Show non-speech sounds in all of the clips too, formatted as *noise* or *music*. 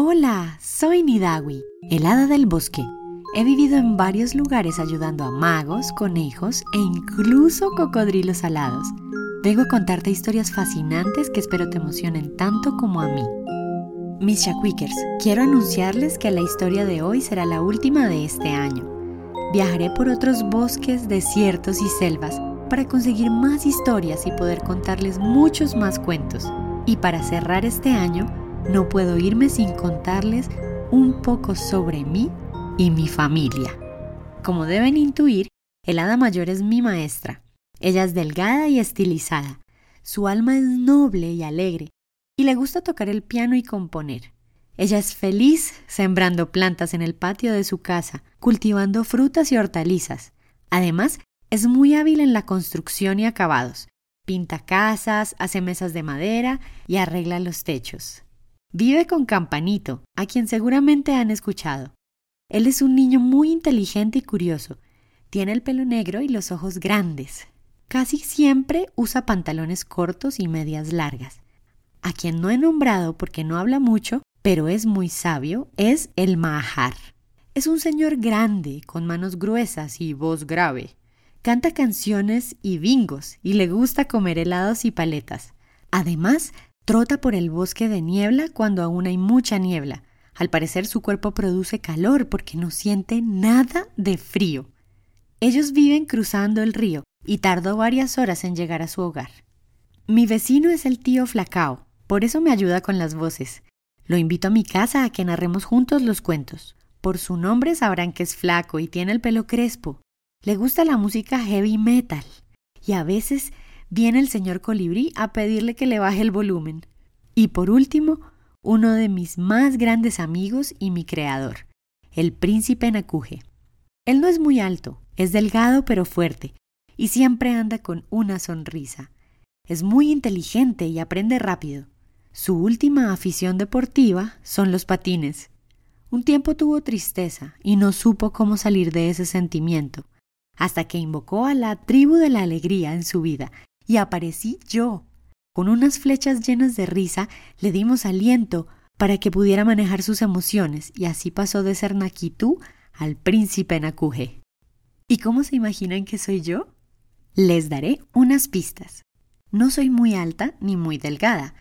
Hola, soy Nidawi, el hada del bosque. He vivido en varios lugares ayudando a magos, conejos e incluso cocodrilos alados. Vengo a contarte historias fascinantes que espero te emocionen tanto como a mí. Mis Shakwikers, quiero anunciarles que la historia de hoy será la última de este año. Viajaré por otros bosques, desiertos y selvas para conseguir más historias y poder contarles muchos más cuentos. Y para cerrar este año, no puedo irme sin contarles un poco sobre mí y mi familia. Como deben intuir, el hada mayor es mi maestra. Ella es delgada y estilizada. Su alma es noble y alegre, y le gusta tocar el piano y componer. Ella es feliz sembrando plantas en el patio de su casa, cultivando frutas y hortalizas. Además, es muy hábil en la construcción y acabados. Pinta casas, hace mesas de madera y arregla los techos. Vive con Campanito, a quien seguramente han escuchado. Él es un niño muy inteligente y curioso. Tiene el pelo negro y los ojos grandes. Casi siempre usa pantalones cortos y medias largas. A quien no he nombrado porque no habla mucho, pero es muy sabio, es el Mahar. Es un señor grande, con manos gruesas y voz grave. Canta canciones y bingos y le gusta comer helados y paletas. Además, trota por el bosque de niebla cuando aún hay mucha niebla. Al parecer su cuerpo produce calor porque no siente nada de frío. Ellos viven cruzando el río y tardó varias horas en llegar a su hogar. Mi vecino es el tío Flacao, por eso me ayuda con las voces. Lo invito a mi casa a que narremos juntos los cuentos. Por su nombre sabrán que es flaco y tiene el pelo crespo. Le gusta la música heavy metal. Y a veces viene el señor colibrí a pedirle que le baje el volumen. Y por último, uno de mis más grandes amigos y mi creador, el príncipe Nakuje. Él no es muy alto, es delgado pero fuerte, y siempre anda con una sonrisa. Es muy inteligente y aprende rápido. Su última afición deportiva son los patines. Un tiempo tuvo tristeza y no supo cómo salir de ese sentimiento, hasta que invocó a la tribu de la alegría en su vida, y aparecí yo, con unas flechas llenas de risa, le dimos aliento para que pudiera manejar sus emociones y así pasó de ser Nakitú al príncipe Nakuje. ¿Y cómo se imaginan que soy yo? Les daré unas pistas. No soy muy alta ni muy delgada,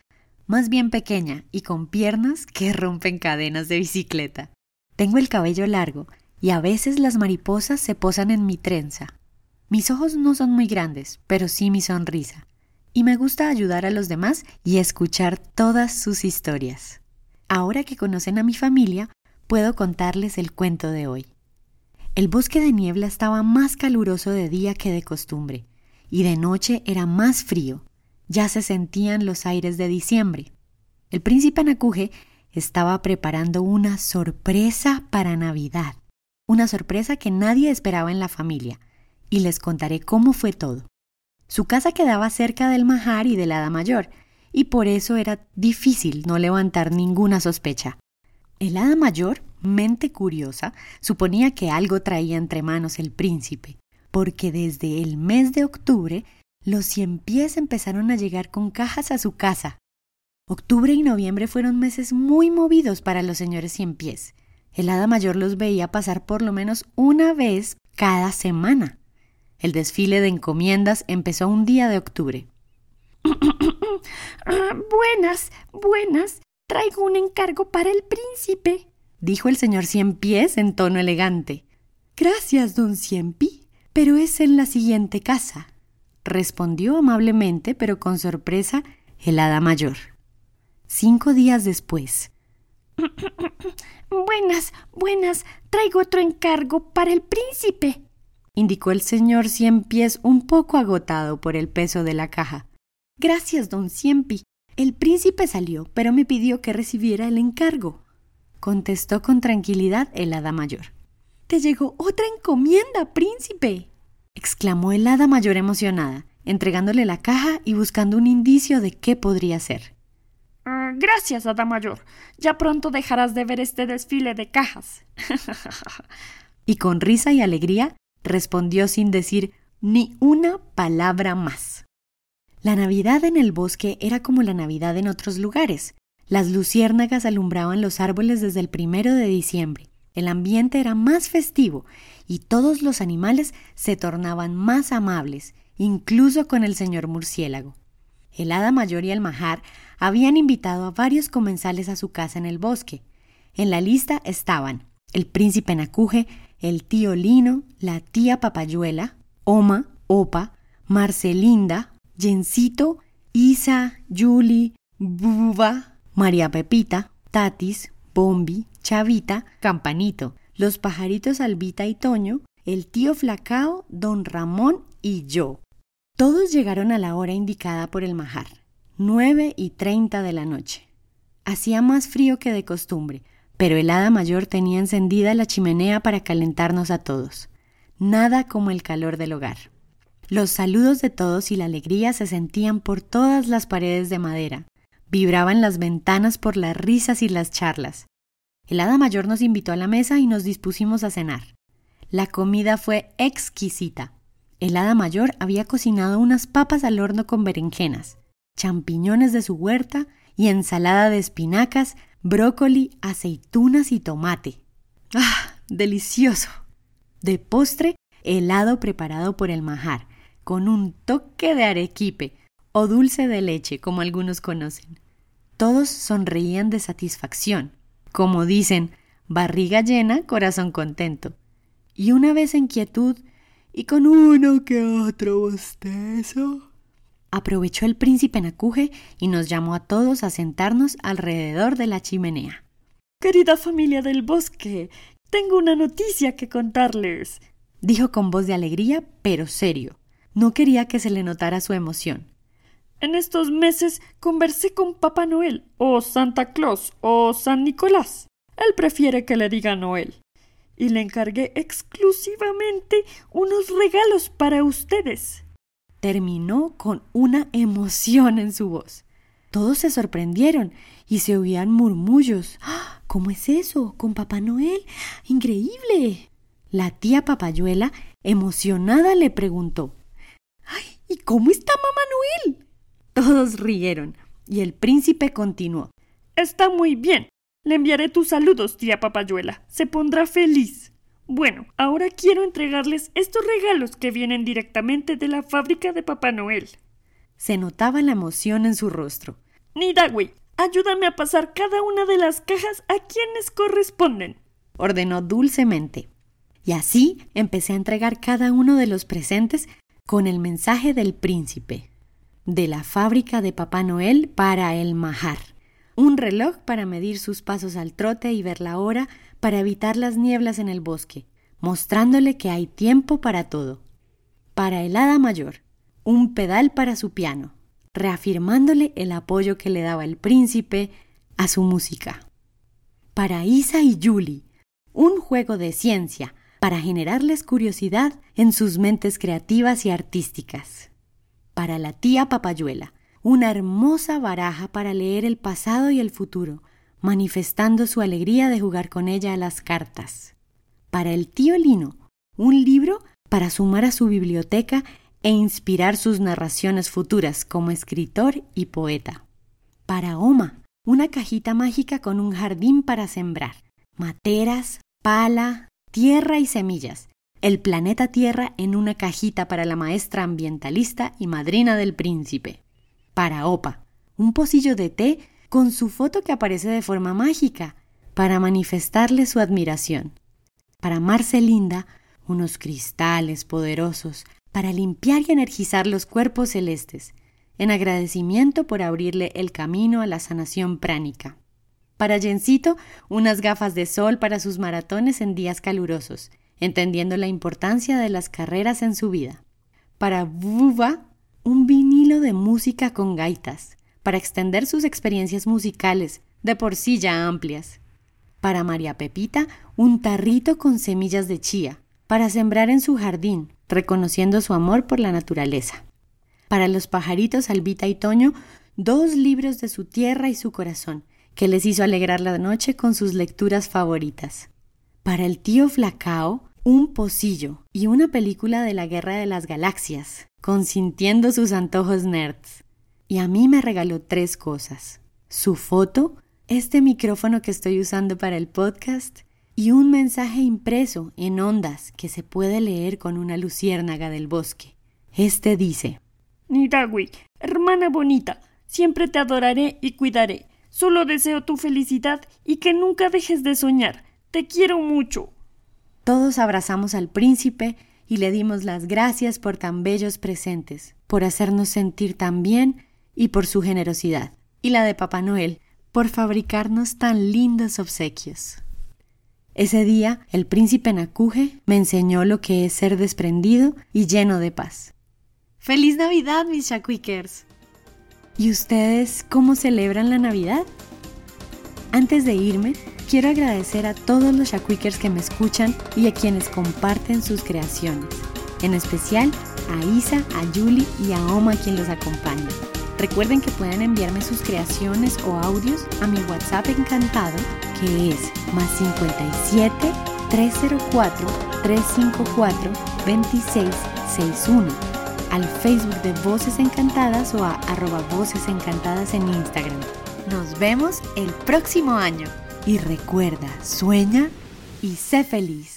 más bien pequeña y con piernas que rompen cadenas de bicicleta. Tengo el cabello largo y a veces las mariposas se posan en mi trenza. Mis ojos no son muy grandes, pero sí mi sonrisa y me gusta ayudar a los demás y escuchar todas sus historias. Ahora que conocen a mi familia, puedo contarles el cuento de hoy. El bosque de niebla estaba más caluroso de día que de costumbre, y de noche era más frío. Ya se sentían los aires de diciembre. El príncipe Nakuje estaba preparando una sorpresa para Navidad, una sorpresa que nadie esperaba en la familia, y les contaré cómo fue todo. Su casa quedaba cerca del Mahar y del Hada Mayor, y por eso era difícil no levantar ninguna sospecha. El Hada Mayor, mente curiosa, suponía que algo traía entre manos el príncipe, porque desde el mes de octubre los cien pies empezaron a llegar con cajas a su casa. Octubre y noviembre fueron meses muy movidos para los señores cien pies. El hada mayor los veía pasar por lo menos una vez cada semana. El desfile de encomiendas empezó un día de octubre. *coughs* buenas, buenas. Traigo un encargo para el príncipe, dijo el señor Cien Pies en tono elegante. Gracias, don Ciempi, pero es en la siguiente casa, respondió amablemente, pero con sorpresa, el hada mayor. Cinco días después. *coughs* buenas, buenas. Traigo otro encargo para el príncipe indicó el señor Cien Pies un poco agotado por el peso de la caja. Gracias, don Ciempi. El príncipe salió, pero me pidió que recibiera el encargo. Contestó con tranquilidad el hada mayor. Te llegó otra encomienda, príncipe. exclamó el hada mayor emocionada, entregándole la caja y buscando un indicio de qué podría ser. Ah, gracias, hada mayor. Ya pronto dejarás de ver este desfile de cajas. *laughs* y con risa y alegría respondió sin decir ni una palabra más. La Navidad en el bosque era como la Navidad en otros lugares. Las luciérnagas alumbraban los árboles desde el primero de diciembre. El ambiente era más festivo y todos los animales se tornaban más amables, incluso con el señor murciélago. El hada mayor y el majar habían invitado a varios comensales a su casa en el bosque. En la lista estaban el príncipe Nacuje, el tío Lino, la tía Papayuela, Oma, Opa, Marcelinda, Jencito, Isa, Julie, Buba, María Pepita, Tatis, Bombi, Chavita, Campanito, los pajaritos Albita y Toño, el tío Flacao, don Ramón y yo. Todos llegaron a la hora indicada por el majar, nueve y treinta de la noche. Hacía más frío que de costumbre, pero el hada mayor tenía encendida la chimenea para calentarnos a todos. Nada como el calor del hogar. Los saludos de todos y la alegría se sentían por todas las paredes de madera, Vibraban las ventanas por las risas y las charlas. El hada mayor nos invitó a la mesa y nos dispusimos a cenar. La comida fue exquisita. El hada mayor había cocinado unas papas al horno con berenjenas, champiñones de su huerta y ensalada de espinacas, brócoli, aceitunas y tomate. ¡Ah! ¡Delicioso! De postre, helado preparado por el majar, con un toque de arequipe, o dulce de leche, como algunos conocen. Todos sonreían de satisfacción, como dicen, barriga llena, corazón contento. Y una vez en quietud, y con uno que otro bostezo, aprovechó el príncipe Nacuje y nos llamó a todos a sentarnos alrededor de la chimenea. Querida familia del bosque, tengo una noticia que contarles, dijo con voz de alegría, pero serio. No quería que se le notara su emoción. En estos meses conversé con Papá Noel, o Santa Claus, o San Nicolás. Él prefiere que le diga Noel. Y le encargué exclusivamente unos regalos para ustedes. Terminó con una emoción en su voz. Todos se sorprendieron y se oían murmullos. ¡Ah! ¿Cómo es eso? ¿Con Papá Noel? ¡Increíble! La tía Papayuela, emocionada, le preguntó ¡Ay! ¿Y cómo está Mamá Noel? Todos rieron, y el príncipe continuó. Está muy bien. Le enviaré tus saludos, tía Papayuela. Se pondrá feliz. Bueno, ahora quiero entregarles estos regalos que vienen directamente de la fábrica de Papá Noel. Se notaba la emoción en su rostro. Nidagüey, ayúdame a pasar cada una de las cajas a quienes corresponden, ordenó dulcemente. Y así empecé a entregar cada uno de los presentes con el mensaje del príncipe de la fábrica de Papá Noel para el Majar. Un reloj para medir sus pasos al trote y ver la hora para evitar las nieblas en el bosque, mostrándole que hay tiempo para todo. Para el hada mayor, un pedal para su piano, reafirmándole el apoyo que le daba el príncipe a su música. Para Isa y Julie, un juego de ciencia para generarles curiosidad en sus mentes creativas y artísticas para la tía Papayuela, una hermosa baraja para leer el pasado y el futuro, manifestando su alegría de jugar con ella a las cartas. Para el tío Lino, un libro para sumar a su biblioteca e inspirar sus narraciones futuras como escritor y poeta. Para Oma, una cajita mágica con un jardín para sembrar, materas, pala, tierra y semillas, el planeta Tierra en una cajita para la maestra ambientalista y madrina del príncipe. Para Opa, un pocillo de té con su foto que aparece de forma mágica para manifestarle su admiración. Para Marcelinda, unos cristales poderosos para limpiar y energizar los cuerpos celestes, en agradecimiento por abrirle el camino a la sanación pránica. Para Jencito, unas gafas de sol para sus maratones en días calurosos, entendiendo la importancia de las carreras en su vida. Para Buba, un vinilo de música con gaitas, para extender sus experiencias musicales, de por sí ya amplias. Para María Pepita, un tarrito con semillas de chía, para sembrar en su jardín, reconociendo su amor por la naturaleza. Para los pajaritos Albita y Toño, dos libros de su tierra y su corazón, que les hizo alegrar la noche con sus lecturas favoritas. Para el tío Flacao, un pocillo y una película de la Guerra de las Galaxias, consintiendo sus antojos nerds. Y a mí me regaló tres cosas. su foto, este micrófono que estoy usando para el podcast y un mensaje impreso en ondas que se puede leer con una luciérnaga del bosque. Este dice: Nidawi, hermana bonita, siempre te adoraré y cuidaré. Solo deseo tu felicidad y que nunca dejes de soñar. Te quiero mucho. Todos abrazamos al príncipe y le dimos las gracias por tan bellos presentes, por hacernos sentir tan bien y por su generosidad, y la de Papá Noel, por fabricarnos tan lindos obsequios. Ese día, el príncipe Nakuje me enseñó lo que es ser desprendido y lleno de paz. ¡Feliz Navidad, mis Shakwikers! ¿Y ustedes cómo celebran la Navidad? Antes de irme, quiero agradecer a todos los Shakwikers que me escuchan y a quienes comparten sus creaciones, en especial a Isa, a Yuli y a Oma quien los acompaña. Recuerden que pueden enviarme sus creaciones o audios a mi WhatsApp encantado que es más 57 304 354 2661 al Facebook de Voces Encantadas o a arroba Voces Encantadas en Instagram. Nos vemos el próximo año y recuerda, sueña y sé feliz.